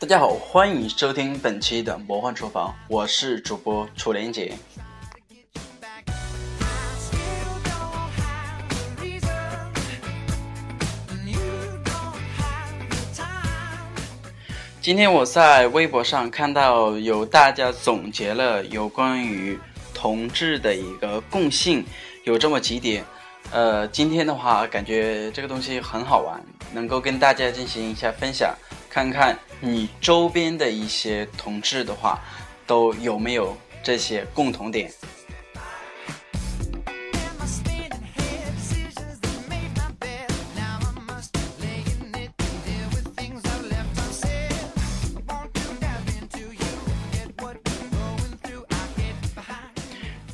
大家好，欢迎收听本期的魔幻厨房，我是主播楚莲姐。今天我在微博上看到有大家总结了有关于同志的一个共性，有这么几点。呃，今天的话感觉这个东西很好玩，能够跟大家进行一下分享，看看你周边的一些同志的话，都有没有这些共同点。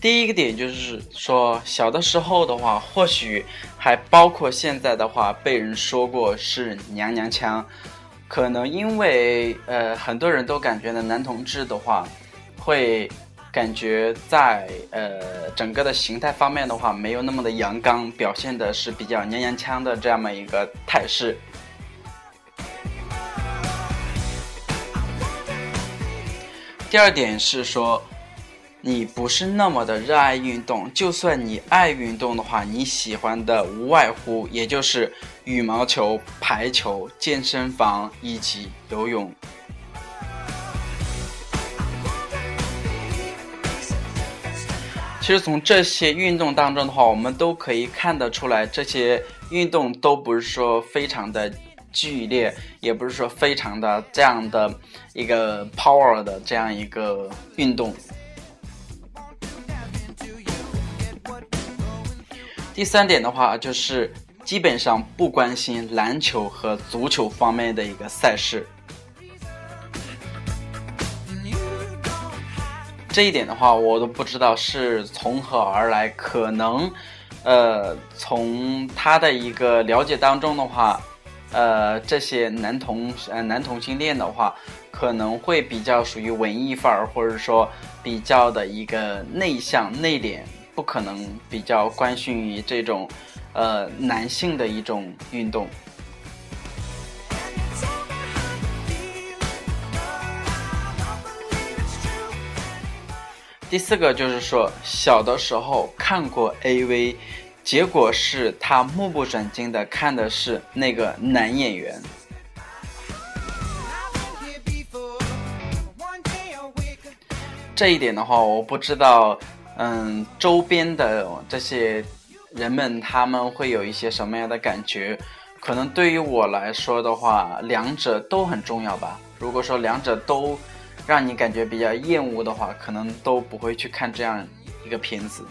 第一个点就是说，小的时候的话，或许还包括现在的话，被人说过是娘娘腔，可能因为呃很多人都感觉呢，男同志的话，会感觉在呃整个的形态方面的话，没有那么的阳刚，表现的是比较娘娘腔的这么一个态势。第二点是说。你不是那么的热爱运动，就算你爱运动的话，你喜欢的无外乎也就是羽毛球、排球、健身房以及游泳。其实从这些运动当中的话，我们都可以看得出来，这些运动都不是说非常的剧烈，也不是说非常的这样的一个 power 的这样一个运动。第三点的话，就是基本上不关心篮球和足球方面的一个赛事。这一点的话，我都不知道是从何而来。可能，呃，从他的一个了解当中的话，呃，这些男同呃男同性恋的话，可能会比较属于文艺范儿，或者说比较的一个内向内敛。不可能比较关心于这种，呃，男性的一种运动。第四个就是说，小的时候看过 AV，结果是他目不转睛的看的是那个男演员。这一点的话，我不知道。嗯，周边的这些人们他们会有一些什么样的感觉？可能对于我来说的话，两者都很重要吧。如果说两者都让你感觉比较厌恶的话，可能都不会去看这样一个片子。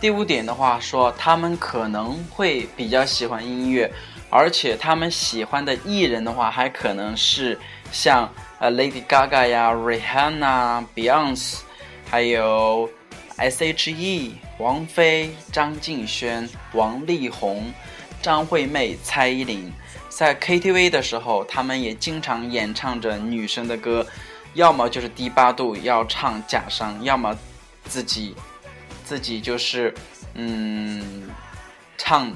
第五点的话，说他们可能会比较喜欢音乐。而且他们喜欢的艺人的话，还可能是像呃 Lady Gaga 呀、Rihanna、Beyonce，还有 S.H.E、王菲、张敬轩、王力宏、张惠妹、蔡依林。在 KTV 的时候，他们也经常演唱着女生的歌，要么就是低八度要唱假声，要么自己自己就是嗯唱。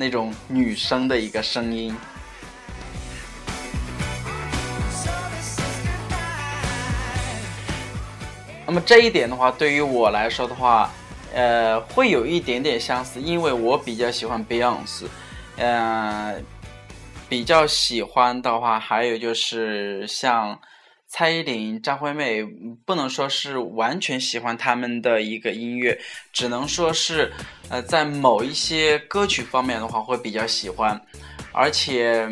那种女生的一个声音。那么这一点的话，对于我来说的话，呃，会有一点点相似，因为我比较喜欢 Beyonce，呃，比较喜欢的话，还有就是像。蔡依林、张惠妹不能说是完全喜欢他们的一个音乐，只能说是，呃，在某一些歌曲方面的话会比较喜欢，而且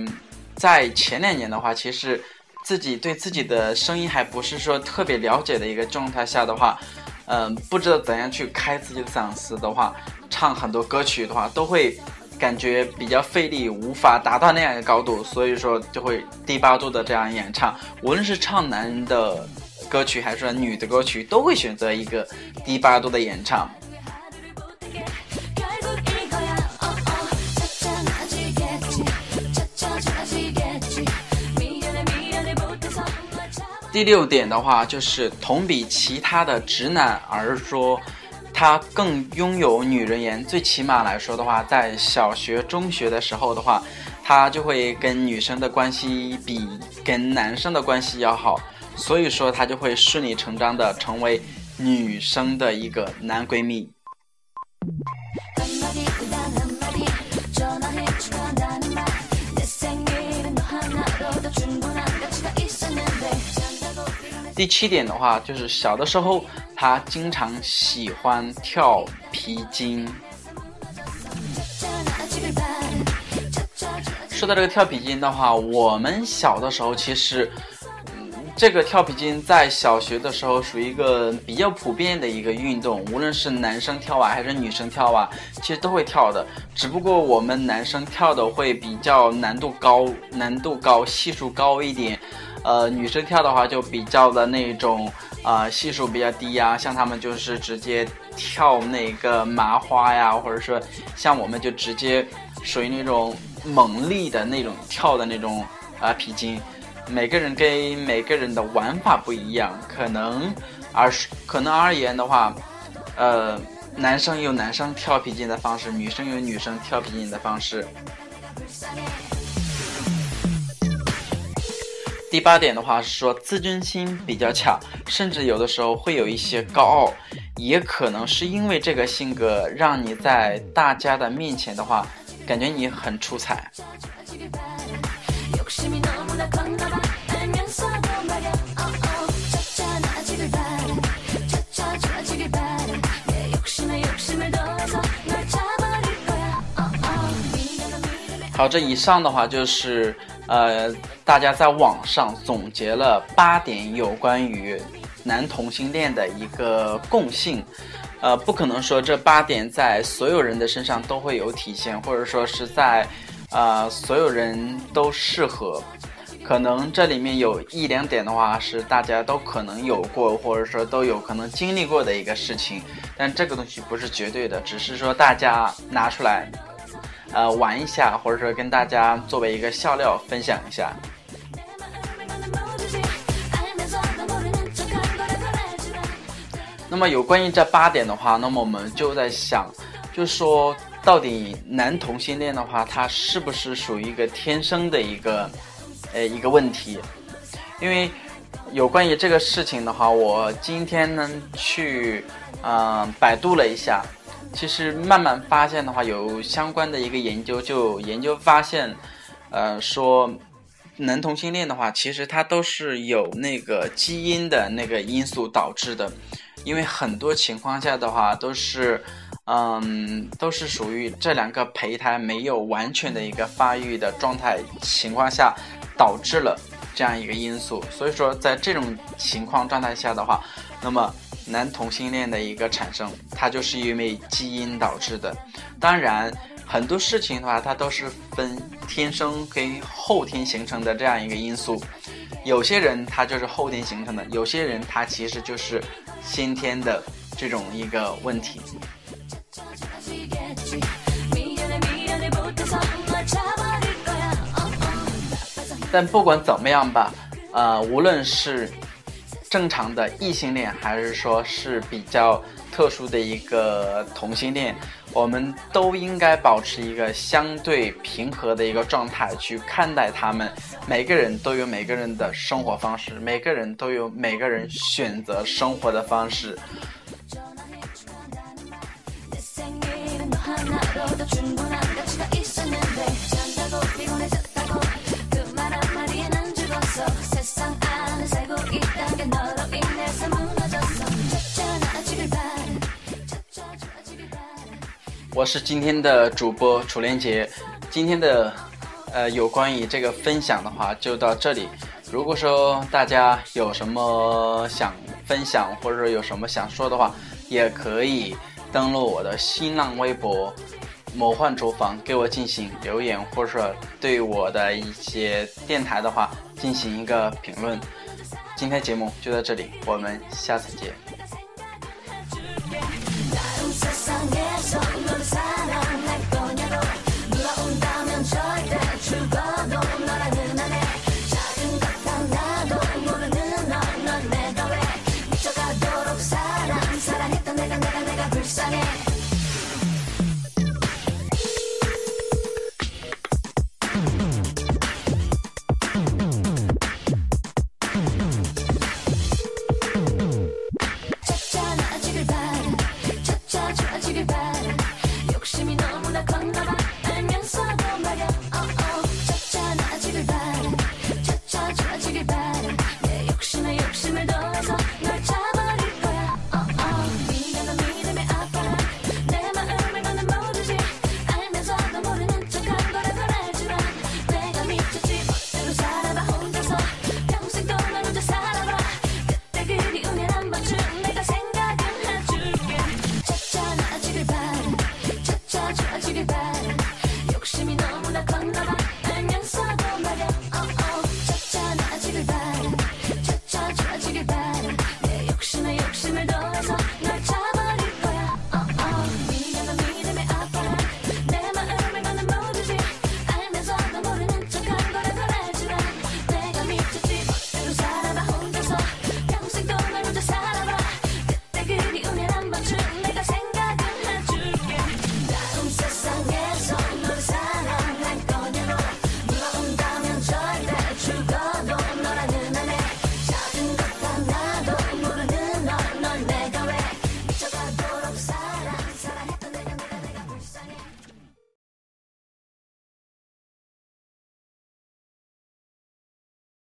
在前两年的话，其实自己对自己的声音还不是说特别了解的一个状态下的话，嗯，不知道怎样去开自己的嗓子的话，唱很多歌曲的话都会。感觉比较费力，无法达到那样一个高度，所以说就会低八度的这样演唱。无论是唱男的歌曲还是女的歌曲，都会选择一个低八度的演唱。第六点的话，就是同比其他的直男而说。他更拥有女人缘。最起码来说的话，在小学、中学的时候的话，他就会跟女生的关系比跟男生的关系要好，所以说他就会顺理成章的成为女生的一个男闺蜜。第七点的话，就是小的时候他经常喜欢跳皮筋。说到这个跳皮筋的话，我们小的时候其实，这个跳皮筋在小学的时候属于一个比较普遍的一个运动，无论是男生跳啊还是女生跳啊，其实都会跳的。只不过我们男生跳的会比较难度高，难度高，系数高一点。呃，女生跳的话就比较的那种，啊，系数比较低呀。像他们就是直接跳那个麻花呀，或者说像我们就直接属于那种猛力的那种跳的那种啊皮筋。每个人跟每个人的玩法不一样，可能而可能而言的话，呃，男生有男生跳皮筋的方式，女生有女生跳皮筋的方式。第八点的话是说自尊心比较强，甚至有的时候会有一些高傲，也可能是因为这个性格让你在大家的面前的话，感觉你很出彩。好，这以上的话就是呃。大家在网上总结了八点有关于男同性恋的一个共性，呃，不可能说这八点在所有人的身上都会有体现，或者说是在，呃，所有人都适合，可能这里面有一两点的话是大家都可能有过，或者说都有可能经历过的一个事情，但这个东西不是绝对的，只是说大家拿出来，呃，玩一下，或者说跟大家作为一个笑料分享一下。那么有关于这八点的话，那么我们就在想，就说到底男同性恋的话，他是不是属于一个天生的一个，呃一个问题？因为有关于这个事情的话，我今天呢去嗯百度了一下，其实慢慢发现的话，有相关的一个研究，就研究发现，呃说男同性恋的话，其实它都是有那个基因的那个因素导致的。因为很多情况下的话，都是，嗯，都是属于这两个胚胎没有完全的一个发育的状态情况下，导致了这样一个因素。所以说，在这种情况状态下的话，那么男同性恋的一个产生，它就是因为基因导致的。当然，很多事情的话，它都是分天生跟后天形成的这样一个因素。有些人他就是后天形成的，有些人他其实就是先天的这种一个问题。但不管怎么样吧，呃，无论是正常的异性恋，还是说是比较特殊的一个同性恋。我们都应该保持一个相对平和的一个状态去看待他们。每个人都有每个人的生活方式，每个人都有每个人选择生活的方式。我是今天的主播楚连杰，今天的呃有关于这个分享的话就到这里。如果说大家有什么想分享或者有什么想说的话，也可以登录我的新浪微博“魔幻厨房”给我进行留言，或者说对我的一些电台的话进行一个评论。今天节目就到这里，我们下次见。